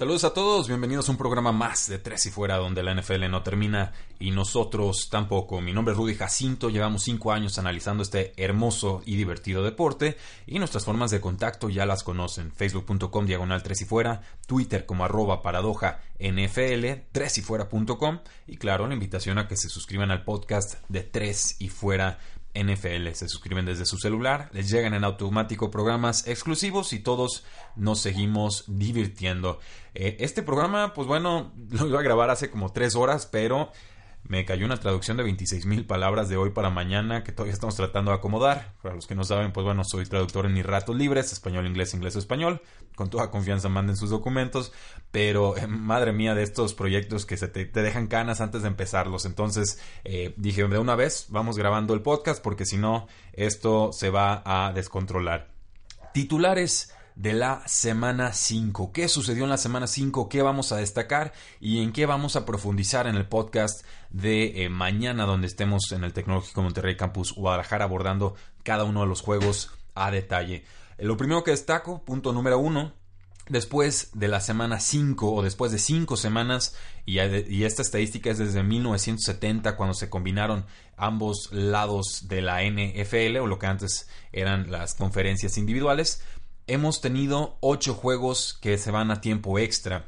Saludos a todos, bienvenidos a un programa más de Tres y Fuera donde la NFL no termina y nosotros tampoco. Mi nombre es Rudy Jacinto, llevamos cinco años analizando este hermoso y divertido deporte y nuestras formas de contacto ya las conocen. Facebook.com diagonal Tres y Fuera, Twitter como arroba paradoja NFL, tres y fuera.com y claro, la invitación a que se suscriban al podcast de Tres y Fuera NFL. Se suscriben desde su celular, les llegan en automático programas exclusivos y todos nos seguimos divirtiendo. Eh, este programa, pues bueno, lo iba a grabar hace como tres horas, pero me cayó una traducción de 26 mil palabras de hoy para mañana que todavía estamos tratando de acomodar. Para los que no saben, pues bueno, soy traductor en mis ratos libres, español, inglés, inglés, español. Con toda confianza manden sus documentos. Pero eh, madre mía de estos proyectos que se te, dejan canas antes de empezarlos. Entonces eh, dije de una vez, vamos grabando el podcast porque si no, esto se va a descontrolar. Titulares de la semana 5. ¿Qué sucedió en la semana 5? ¿Qué vamos a destacar? ¿Y en qué vamos a profundizar en el podcast de eh, mañana donde estemos en el Tecnológico Monterrey Campus Guadalajara abordando cada uno de los juegos a detalle? Eh, lo primero que destaco, punto número uno, después de la semana 5 o después de 5 semanas, y, y, esta estadística es desde 1970 cuando se combinaron ambos lados de la NFL o lo que antes eran las conferencias individuales, hemos tenido ocho juegos que se van a tiempo extra.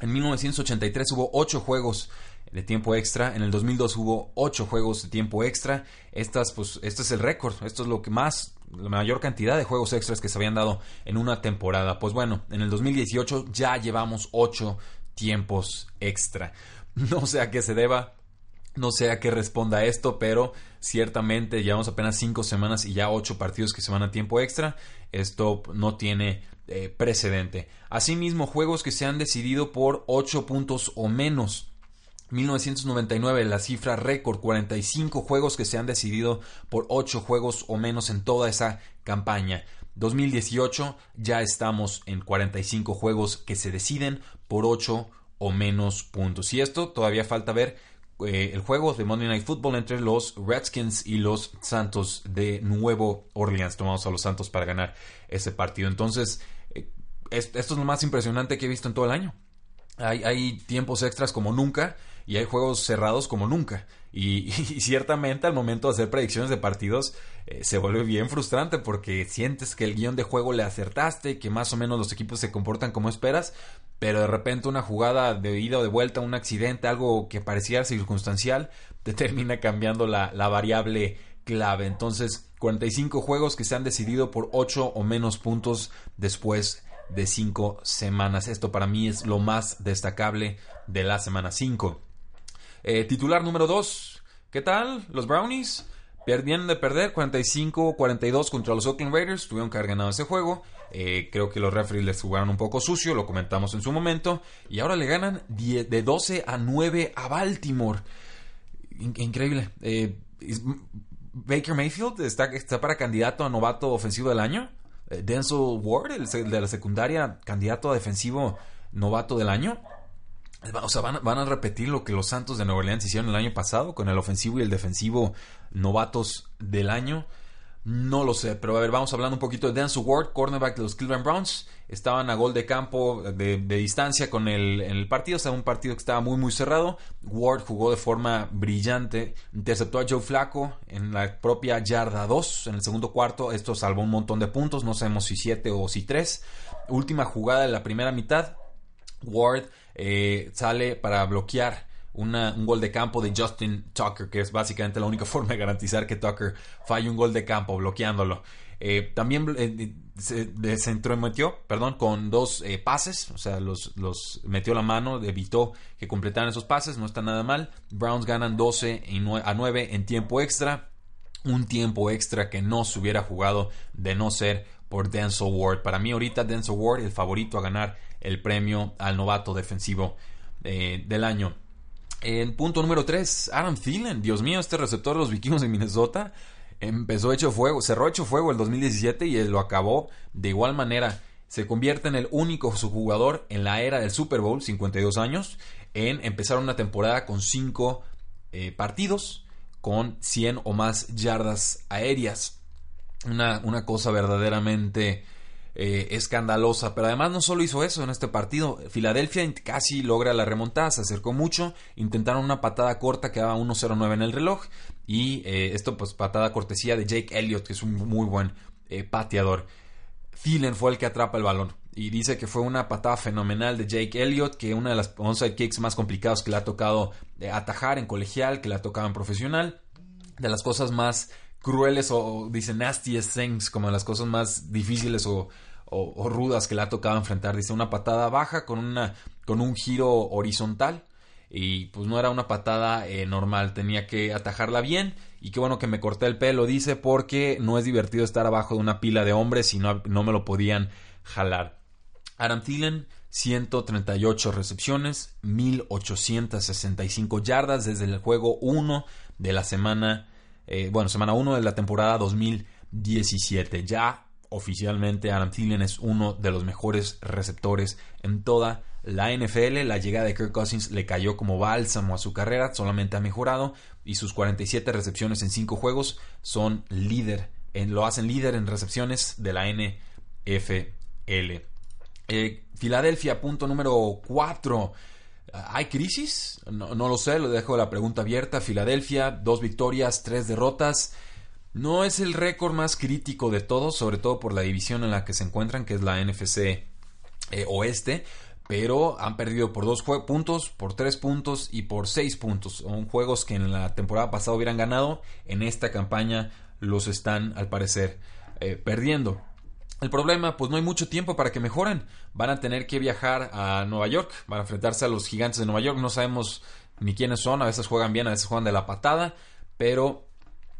En 1983 hubo ocho juegos de tiempo extra. En el 2002 hubo ocho juegos de tiempo extra. Estas, pues, este es el récord. Esto es lo que más, la mayor cantidad de juegos extras que se habían dado en una temporada. Pues bueno, en el 2018 ya llevamos ocho tiempos extra. No sé a qué se deba. No sé a qué responda esto, pero ciertamente llevamos apenas cinco semanas y ya ocho partidos que se van a tiempo extra. Esto no tiene eh, precedente. Asimismo, juegos que se han decidido por ocho puntos o menos. 1999, la cifra récord, 45 juegos que se han decidido por 8 juegos o menos en toda esa campaña. 2018, ya estamos en 45 juegos que se deciden por 8 o menos puntos. Y esto todavía falta ver eh, el juego de Monday Night Football entre los Redskins y los Santos de Nuevo Orleans. Tomamos a los Santos para ganar ese partido. Entonces, eh, esto es lo más impresionante que he visto en todo el año. Hay, hay tiempos extras como nunca y hay juegos cerrados como nunca. Y, ciertamente al momento de hacer predicciones de partidos eh, se vuelve bien frustrante porque sientes que el guion de juego le acertaste, que más o menos los equipos se comportan como esperas, pero de repente una jugada de ida o de vuelta, un accidente, algo que parecía circunstancial, te termina cambiando la, la variable clave. Entonces, 45 juegos que se han decidido por 8 o menos puntos después de 5 semanas. Esto para mí es lo más destacable de la semana 5. Eh, titular número 2. ¿Qué tal? Los Brownies vienen de perder 45-42 contra los Oakland Raiders. Tuvieron que haber ganado ese juego. Eh, creo que los referees les jugaron un poco sucio, lo comentamos en su momento. Y ahora le ganan de 12 a 9 a Baltimore. increíble. Eh, Baker Mayfield está, está, para candidato a novato ofensivo del año. Denzel Ward, el de la secundaria, candidato a defensivo novato del año. O sea, van, a repetir lo que los Santos de Nueva Orleans hicieron el año pasado con el ofensivo y el defensivo novatos del año. No lo sé, pero a ver, vamos hablando un poquito de Dan Ward, cornerback de los Cleveland Browns. Estaban a gol de campo de, distancia con el, el partido, o sea, un partido que estaba muy, muy cerrado. Ward jugó de forma brillante, interceptó a Joe Flaco en la propia yarda 2 en el segundo cuarto. Esto salvó un montón de puntos, no sabemos si 7 o si 3. Última jugada de la primera mitad, Ward eh, sale para bloquear un gol de campo de Justin Tucker, que es básicamente la única forma de garantizar que Tucker falle un gol de campo, bloqueándolo. Eh, también eh, se, se entrometió, perdón, con dos pases, o sea, los, los, metió la mano, evitó que completaran esos pases, no está nada mal. Browns ganan 12 a 9 en tiempo extra. un tiempo extra que no se hubiera jugado de no ser por Denzel Ward. Para mí ahorita Denzel Ward el favorito a ganar el premio al novato defensivo eh, del año. En punto número 3, Adam Thielen. Dios mío, este receptor de los vikingos de Minnesota empezó hecho fuego, cerró hecho fuego el 2017 y lo acabó de igual manera. Se convierte en el único jugador en la era del Super Bowl, 52 años, en empezar una temporada con 5 eh, partidos con 100 o más yardas aéreas. Una, una cosa verdaderamente eh, escandalosa. Pero además no solo hizo eso en este partido. Filadelfia casi logra la remontada, se acercó mucho. Intentaron una patada corta que daba 1-0-9 en el reloj. Y eh, esto, pues, patada cortesía de Jake Elliott, que es un muy buen eh, pateador. Thielen fue el que atrapa el balón. Y dice que fue una patada fenomenal de Jake Elliott, que una de las onside kicks más complicados que le ha tocado atajar en colegial, que le ha tocado en profesional. De las cosas más crueles o, dice nastiest things, como las cosas más difíciles o, rudas que le ha tocado enfrentar. Dice una patada baja con, una, con un giro horizontal y pues no era una patada eh, normal, tenía que atajarla bien y qué bueno que me corté el pelo, dice, porque no es divertido estar abajo de una pila de hombres y no, no me lo podían jalar. Adam Thielen, 138 recepciones, 1865 yardas desde el juego 1 de la semana eh, bueno, semana 1 de la temporada 2017. Ya oficialmente Adam Thielen es uno de los mejores receptores en toda la NFL. La llegada de Kirk Cousins le cayó como bálsamo a su carrera, solamente ha mejorado y sus 47 recepciones en 5 juegos son líder, en, lo hacen líder en recepciones de la NFL. Eh, Filadelfia, punto número 4. ¿Hay crisis? No, lo sé, lo dejo la pregunta abierta. Filadelfia, dos victorias, tres derrotas. No es el récord más crítico de todos, sobre todo por la división en la que se encuentran, que es la NFC eh, Oeste, pero han perdido por dos puntos, por tres puntos y por seis puntos. Son juegos que en la temporada pasada hubieran ganado, en esta campaña los están al parecer eh, perdiendo. El problema, pues no hay mucho tiempo para que mejoren. Van a tener que viajar a Nueva York, van a enfrentarse a los gigantes de Nueva York. No sabemos ni quiénes son, a veces juegan bien, a veces juegan de la patada, pero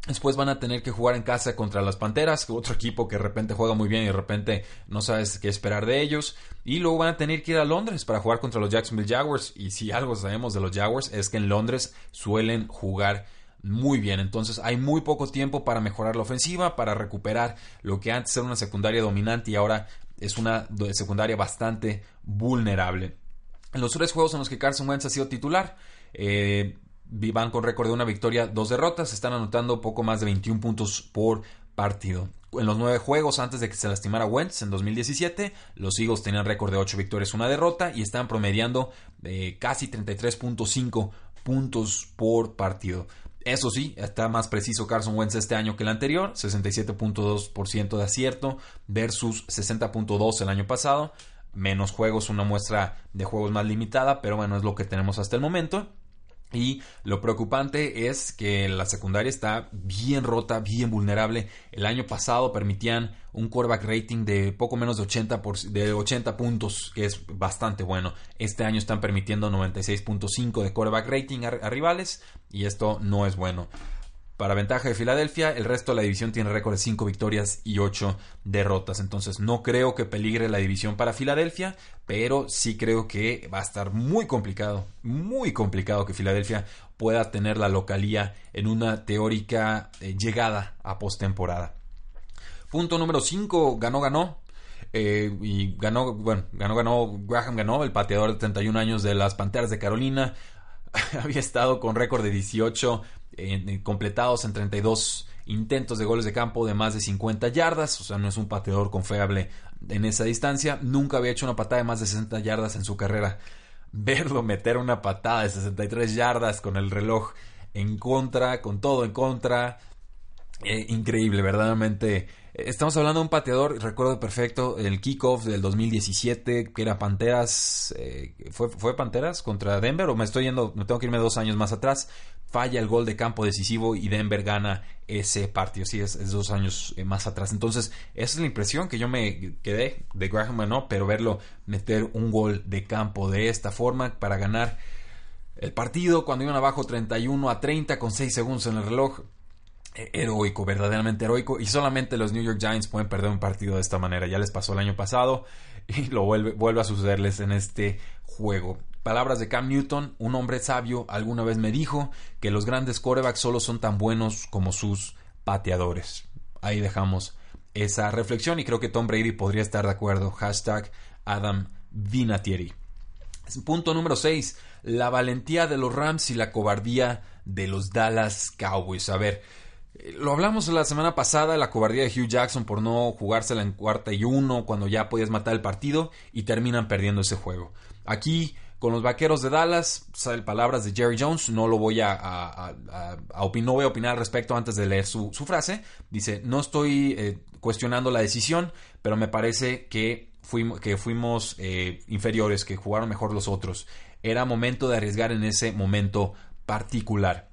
Después van a tener que jugar en casa contra las Panteras, otro equipo que de repente juega muy bien y de repente no sabes qué esperar de ellos. Y luego van a tener que ir a Londres para jugar contra los Jacksonville Jaguars. Y si algo sabemos de los Jaguars es que en Londres suelen jugar muy bien. Entonces hay muy poco tiempo para mejorar la ofensiva, para recuperar lo que antes era una secundaria dominante y ahora es una secundaria bastante vulnerable. En los tres juegos en los que Carson Wentz ha sido titular, eh, van con récord de una victoria, dos derrotas, están anotando poco más de 21 puntos por partido. En los nueve juegos antes de que se lastimara Wentz en 2017, los Eagles tenían récord de 8 victorias, una derrota y están promediando eh, casi 33.5 puntos por partido. Eso sí, está más preciso Carson Wentz este año que el anterior, 67.2% de acierto versus 60.2% el año pasado. Menos juegos, una muestra de juegos más limitada, pero bueno, es lo que tenemos hasta el momento. Y lo preocupante es que la secundaria está bien rota, bien vulnerable. El año pasado permitían un quarterback rating de poco menos de 80, de 80 puntos, que es bastante bueno. Este año están permitiendo 96.5 de quarterback rating a rivales y esto no es bueno. Para ventaja de Filadelfia, el resto de la división tiene récord de 5 victorias y 8 derrotas. Entonces no creo que peligre la división para Filadelfia, pero sí creo que va a estar muy complicado, muy complicado que Filadelfia pueda tener la localía en una teórica eh, llegada a postemporada. Punto número 5, ganó, ganó. Eh, y ganó, bueno, ganó, ganó, Graham ganó, el pateador de 31 años de las Panteras de Carolina. Había estado con récord de 18 completados en 32 intentos de goles de campo de más de 50 yardas, o sea, no es un pateador confiable en esa distancia, nunca había hecho una patada de más de 60 yardas en su carrera. Verlo meter una patada de 63 yardas con el reloj en contra, con todo en contra, eh, increíble, verdaderamente Estamos hablando de un pateador, recuerdo perfecto, el kickoff del 2017, que era Panteras, eh, ¿fue, ¿fue Panteras contra Denver o me estoy yendo, me tengo que irme dos años más atrás? Falla el gol de campo decisivo y Denver gana ese partido, sí, es, dos años eh, más atrás. Entonces, esa es la impresión que yo me quedé de Graham, no, pero verlo meter un gol de campo de esta forma para ganar el partido cuando iban abajo 31 a 30 con 6 segundos en el reloj eh, heroico, verdaderamente heroico. Y solamente los New York Giants pueden perder un partido de esta manera. Ya les pasó el año pasado y lo vuelve, vuelve a sucederles en este juego. Palabras de Cam Newton, un hombre sabio, alguna vez me dijo que los grandes corebacks solo son tan buenos como sus pateadores. Ahí dejamos esa reflexión y creo que Tom Brady podría estar de acuerdo. Hashtag Adam Vinatieri. Punto número 6. La valentía de los Rams y la cobardía de los Dallas Cowboys. A ver, eh, lo hablamos la semana pasada, la cobardía de Hugh Jackson por no jugársela en cuarta y uno cuando ya podías matar el partido y terminan perdiendo ese juego. Aquí con los vaqueros de Dallas, palabras de Jerry Jones, no lo voy a, a, no voy a opinar al respecto antes de leer su, frase. Dice, no estoy eh, cuestionando la decisión, pero me parece que fuimos, que fuimos eh, inferiores, que jugaron mejor los otros. Era momento de arriesgar en ese momento particular.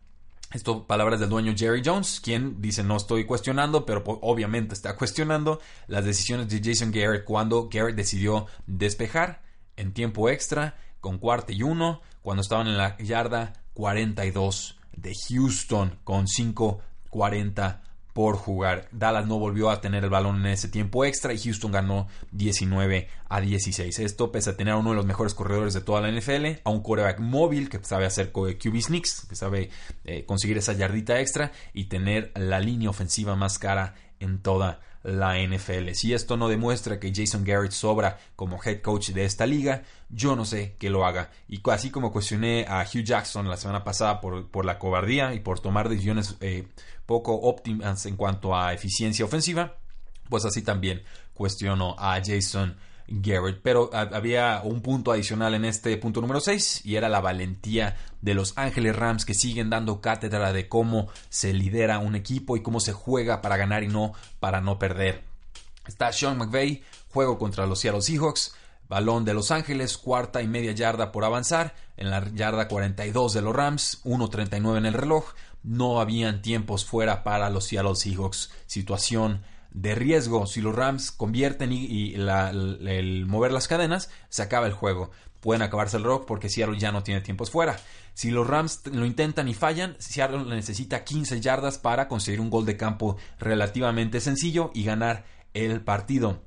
Esto palabras del dueño Jerry Jones, quien dice no estoy cuestionando, pero obviamente está cuestionando las decisiones de Jason Garrett cuando Garrett decidió despejar en tiempo extra con cuarto y uno cuando estaban en la yarda 42 de Houston con 5.40 por jugar. Dallas no volvió a tener el balón en ese tiempo extra y Houston ganó 19 a 16. Esto pese a tener a uno de los mejores corredores de toda la NFL, a un quarterback móvil que sabe hacer QB sneaks, que sabe eh, conseguir esa yardita extra y tener la línea ofensiva más cara en toda la NFL. Si esto no demuestra que Jason Garrett sobra como head coach de esta liga, yo no sé que lo haga. Y así como cuestioné a Hugh Jackson la semana pasada por, por la cobardía y por tomar decisiones eh, poco óptimas en cuanto a eficiencia ofensiva, pues así también cuestiono a Jason Garrett. Pero había un punto adicional en este punto número 6 y era la valentía de los Ángeles Rams que siguen dando cátedra de cómo se lidera un equipo y cómo se juega para ganar y no para no perder. Está Sean McVay, juego contra los Seattle Seahawks. Balón de Los Ángeles, cuarta y media yarda por avanzar. En la yarda 42 de los Rams, 1.39 en el reloj. No habían tiempos fuera para los Seattle Seahawks. Situación de riesgo. Si los Rams convierten y, el mover las cadenas, se acaba el juego. Pueden acabarse el rock porque Seattle ya no tiene tiempos fuera. Si los Rams lo intentan y fallan, Seattle necesita 15 yardas para conseguir un gol de campo relativamente sencillo y ganar el partido.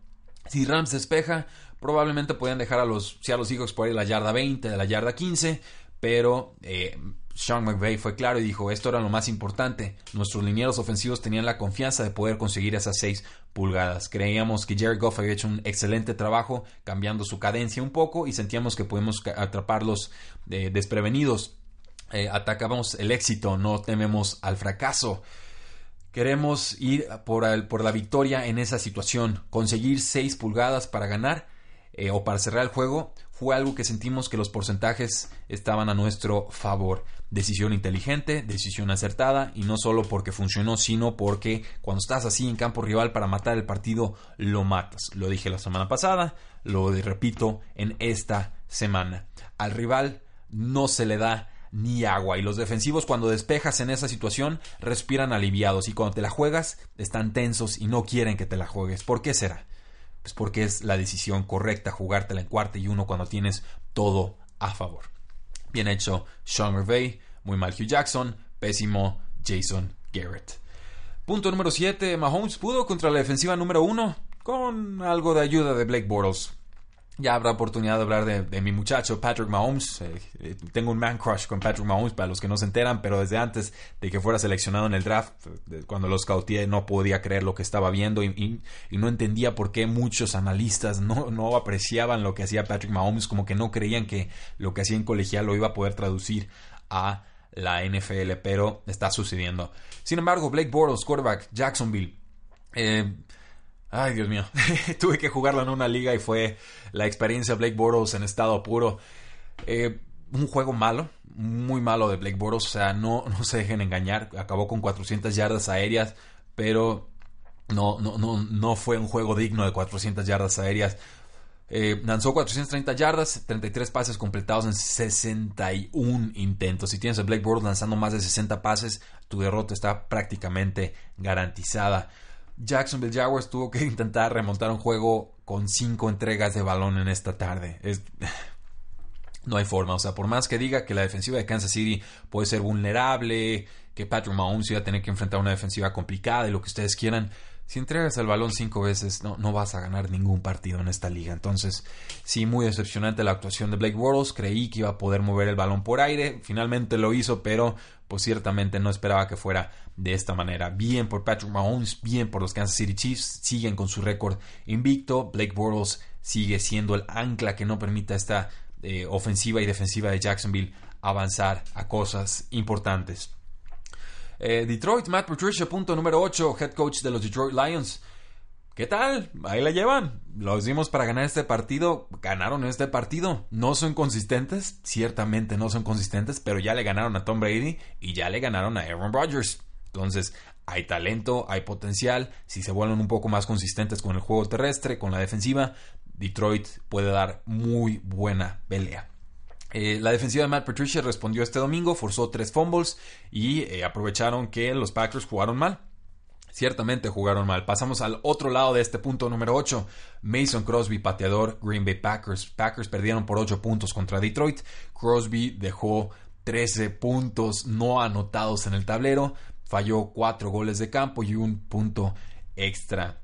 Si Rams despeja, probablemente pueden dejar a los Seattle Seahawks por ahí la yarda 20, de la yarda 15, pero eh, sean McVay fue claro y dijo, esto era lo más importante. Nuestros linieros ofensivos tenían la confianza de poder conseguir esas 6 pulgadas. Creíamos que Jared Goff había hecho un excelente trabajo cambiando su cadencia un poco y sentíamos que podemos atraparlos eh, desprevenidos. Eh, atacamos el éxito, no tememos al fracaso. Queremos ir por, la victoria en esa situación, conseguir 6 pulgadas para ganar eh, o para cerrar el juego fue algo que sentimos que los porcentajes estaban a nuestro favor. Decisión inteligente, decisión acertada y no solo porque funcionó, sino porque cuando estás así en campo rival para matar el partido, lo matas. Lo dije la semana pasada, lo repito en esta semana. Al rival no se le da ni agua y los defensivos cuando despejas en esa situación respiran aliviados y cuando te la juegas están tensos y no quieren que te la juegues. ¿Por qué será? Pues porque es la decisión correcta jugártela en cuarta y uno cuando tienes todo a favor. Bien hecho Sean McVay, muy mal Hugh Jackson, pésimo Jason Garrett. Punto número 7. Mahomes pudo contra la defensiva número 1 con algo de ayuda de Blake Bortles ya habrá oportunidad de hablar de, mi muchacho Patrick Mahomes. Eh, eh, tengo un man crush con Patrick Mahomes para los que no se enteran, pero desde antes de que fuera seleccionado en el draft, cuando los scouté no podía creer lo que estaba viendo y, no entendía por qué muchos analistas no, no, apreciaban lo que hacía Patrick Mahomes, como que no creían que lo que hacía en colegial lo iba a poder traducir a la NFL, pero está sucediendo. Sin embargo, Blake Bortles, quarterback, Jacksonville, eh, Ay, Dios mío. Tuve que jugarlo en una liga y fue la experiencia Blake Bortles en estado puro. Eh, un juego malo, muy malo de Blake Bortles. O sea, no, no se dejen engañar. Acabó con 400 yardas aéreas, pero no, no, no, no fue un juego digno de 400 yardas aéreas. Eh, lanzó 430 yardas, 33 pases completados en 61 intentos. Si tienes a Blake Bortles lanzando más de 60 pases, tu derrota está prácticamente garantizada. Jacksonville Jaguars tuvo que intentar remontar un juego con cinco entregas de balón en esta tarde. Es... No hay forma, o sea, por más que diga que la defensiva de Kansas City puede ser vulnerable, que Patrick Mahomes iba a tener que enfrentar una defensiva complicada y lo que ustedes quieran. Si entregas el balón cinco veces, no, no vas a ganar ningún partido en esta liga. Entonces, sí, muy decepcionante la actuación de Blake Bortles. Creí que iba a poder mover el balón por aire. Finalmente lo hizo, pero pues ciertamente no esperaba que fuera de esta manera. Bien por Patrick Mahomes, bien por los Kansas City Chiefs. Siguen con su récord invicto. Blake Bortles sigue siendo el ancla que no permita esta eh, ofensiva y defensiva de Jacksonville avanzar a cosas importantes. Eh, Detroit, Matt Patricia, punto número 8, head coach de los Detroit Lions. ¿Qué tal? Ahí la llevan. Los dimos para ganar este partido. Ganaron este partido. No son consistentes. Ciertamente no son consistentes. Pero ya le ganaron a Tom Brady y ya le ganaron a Aaron Rodgers. Entonces, hay talento, hay potencial. Si se vuelven un poco más consistentes con el juego terrestre, con la defensiva, Detroit puede dar muy buena pelea. Eh, la defensiva de Matt Patricia respondió este domingo, forzó tres fumbles y eh, aprovecharon que los Packers jugaron mal. Ciertamente jugaron mal. Pasamos al otro lado de este punto número 8. Mason Crosby, pateador Green Bay Packers. Packers perdieron por 8 puntos contra Detroit. Crosby dejó 13 puntos no anotados en el tablero. Falló 4 goles de campo y un punto extra.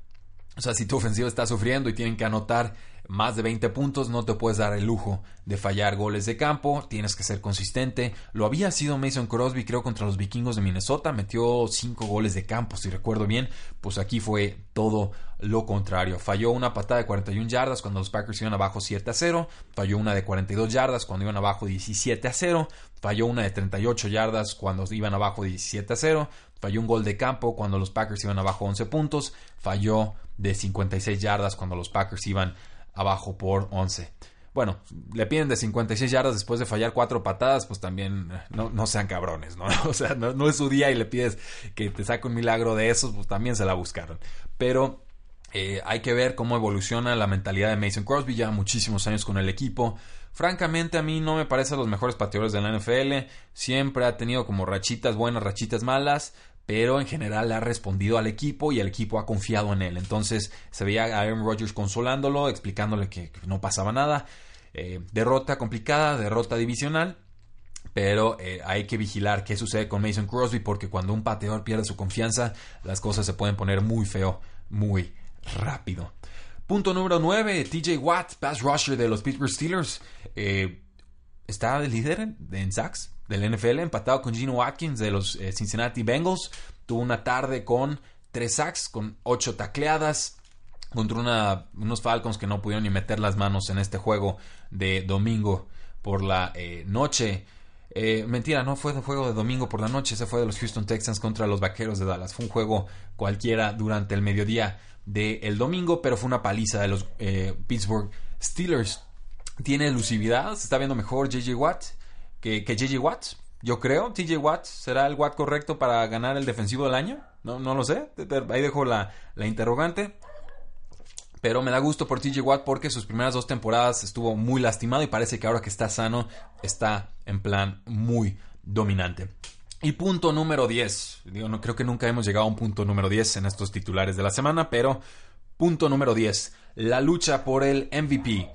O sea, si tu ofensiva está sufriendo y tienen que anotar más de 20 puntos, no te puedes dar el lujo de fallar goles de campo, tienes que ser consistente. Lo había sido Mason Crosby, creo, contra los vikingos de Minnesota, metió 5 goles de campo, si recuerdo bien, pues aquí fue todo lo contrario. Falló una patada de 41 yardas cuando los Packers iban abajo 7 a 0, falló una de 42 yardas cuando iban abajo 17 a 0, falló una de 38 yardas cuando iban abajo 17 a 0, falló un gol de campo cuando los Packers iban abajo 11 puntos, falló de 56 yardas cuando los Packers iban abajo por 11. Bueno, le piden de 56 yardas después de fallar cuatro patadas, pues también eh, no, sean cabrones, ¿no? O sea, no, es su día y le pides que te saque un milagro de esos, pues también se la buscaron. Pero eh, hay que ver cómo evoluciona la mentalidad de Mason Crosby, ya muchísimos años con el equipo. Francamente, a mí no me parece los mejores pateadores de la NFL. Siempre ha tenido como rachitas buenas, rachitas malas pero en general ha respondido al equipo y el equipo ha confiado en él. Entonces se veía a Aaron Rodgers consolándolo, explicándole que, no pasaba nada. Eh, derrota complicada, derrota divisional, pero eh, hay que vigilar qué sucede con Mason Crosby porque cuando un pateador pierde su confianza, las cosas se pueden poner muy feo, muy rápido. Punto número 9, TJ Watt, pass rusher de los Pittsburgh Steelers. Eh, está de líder en sacks del NFL, empatado con Gino Watkins de los eh, Cincinnati Bengals. Tuvo una tarde con tres sacks, con ocho tacleadas, contra unos Falcons que no pudieron ni meter las manos en este juego de domingo por la eh, noche. Eh, mentira, no fue de juego de domingo por la noche, ese fue de los Houston Texans contra los Vaqueros de Dallas. Fue un juego cualquiera durante el mediodía del domingo, pero fue una paliza de los Pittsburgh Steelers. Tiene elusividad, se está viendo mejor JJ Watt que, que JJ Watt. Yo creo, TJ Watt será el Watt correcto para ganar el defensivo del año. No, no lo sé, ahí dejo la, la interrogante. Pero me da gusto por TJ Watt porque sus primeras dos temporadas estuvo muy lastimado y parece que ahora que está sano está en plan muy dominante. Y punto número 10. Digo, no creo que nunca hemos llegado a un punto número 10 en estos titulares de la semana, pero punto número 10. La lucha por el MVP.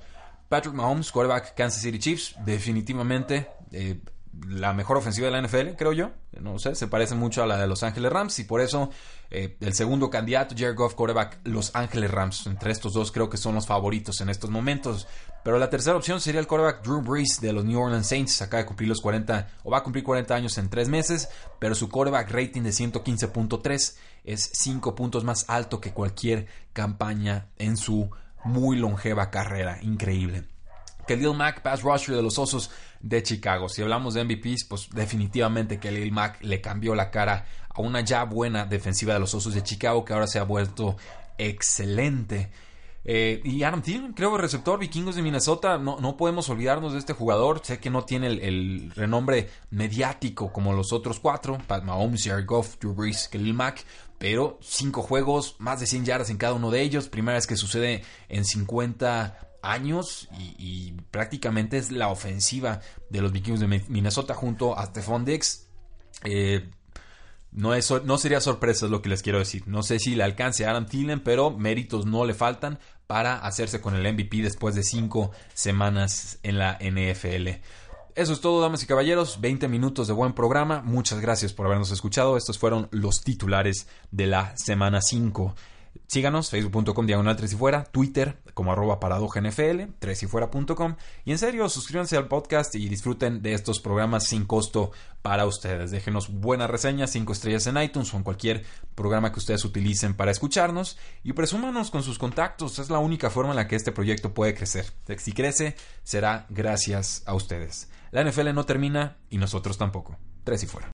Patrick Mahomes, quarterback Kansas City Chiefs, definitivamente eh, la mejor ofensiva de la NFL, creo yo. No sé, se parece mucho a la de Los Ángeles Rams y por eso eh, el segundo candidato, Jared Goff, quarterback Los Ángeles Rams. Entre estos dos creo que son los favoritos en estos momentos. Pero la tercera opción sería el quarterback Drew Brees de los New Orleans Saints. Acaba de cumplir los 40 o va a cumplir 40 años en 3 meses, pero su quarterback rating de 115.3 es 5 puntos más alto que cualquier campaña en su muy longeva carrera, increíble. Khalil Mack, pass rusher de los Osos de Chicago. Si hablamos de MVPs, pues definitivamente Khalil Mack le cambió la cara a una ya buena defensiva de los Osos de Chicago que ahora se ha vuelto excelente. Eh, y Adam Thielen, creo, receptor vikingos de Minnesota. No, no, podemos olvidarnos de este jugador. Sé que no tiene el, renombre mediático como los otros cuatro: Pat Mahomes, Jared Goff, Drew Brees, Khalil Mack. Pero cinco juegos, más de 100 yardas en cada uno de ellos. Primera vez que sucede en 50 años y, prácticamente es la ofensiva de los vikingos de Minnesota junto a Stephon. Eh, no, es, no sería sorpresa lo que les quiero decir. No sé si le alcance a Adam Thielen, pero méritos no le faltan para hacerse con el MVP después de cinco semanas en la NFL. Eso es todo, damas y caballeros. 20 minutos de buen programa. Muchas gracias por habernos escuchado. Estos fueron los titulares de la semana 5. Síganos, facebook.com diagonal 3 y fuera, Twitter como arroba paradojnfl, 3 y fuera.com. Y en serio, suscríbanse al podcast y disfruten de estos programas sin costo para ustedes. Déjenos buenas reseñas, 5 estrellas en iTunes o en cualquier programa que ustedes utilicen para escucharnos. Y presúmanos con sus contactos, es la única forma en la que este proyecto puede crecer. Si crece, será gracias a ustedes. La NFL no termina y nosotros tampoco. 3 y fuera.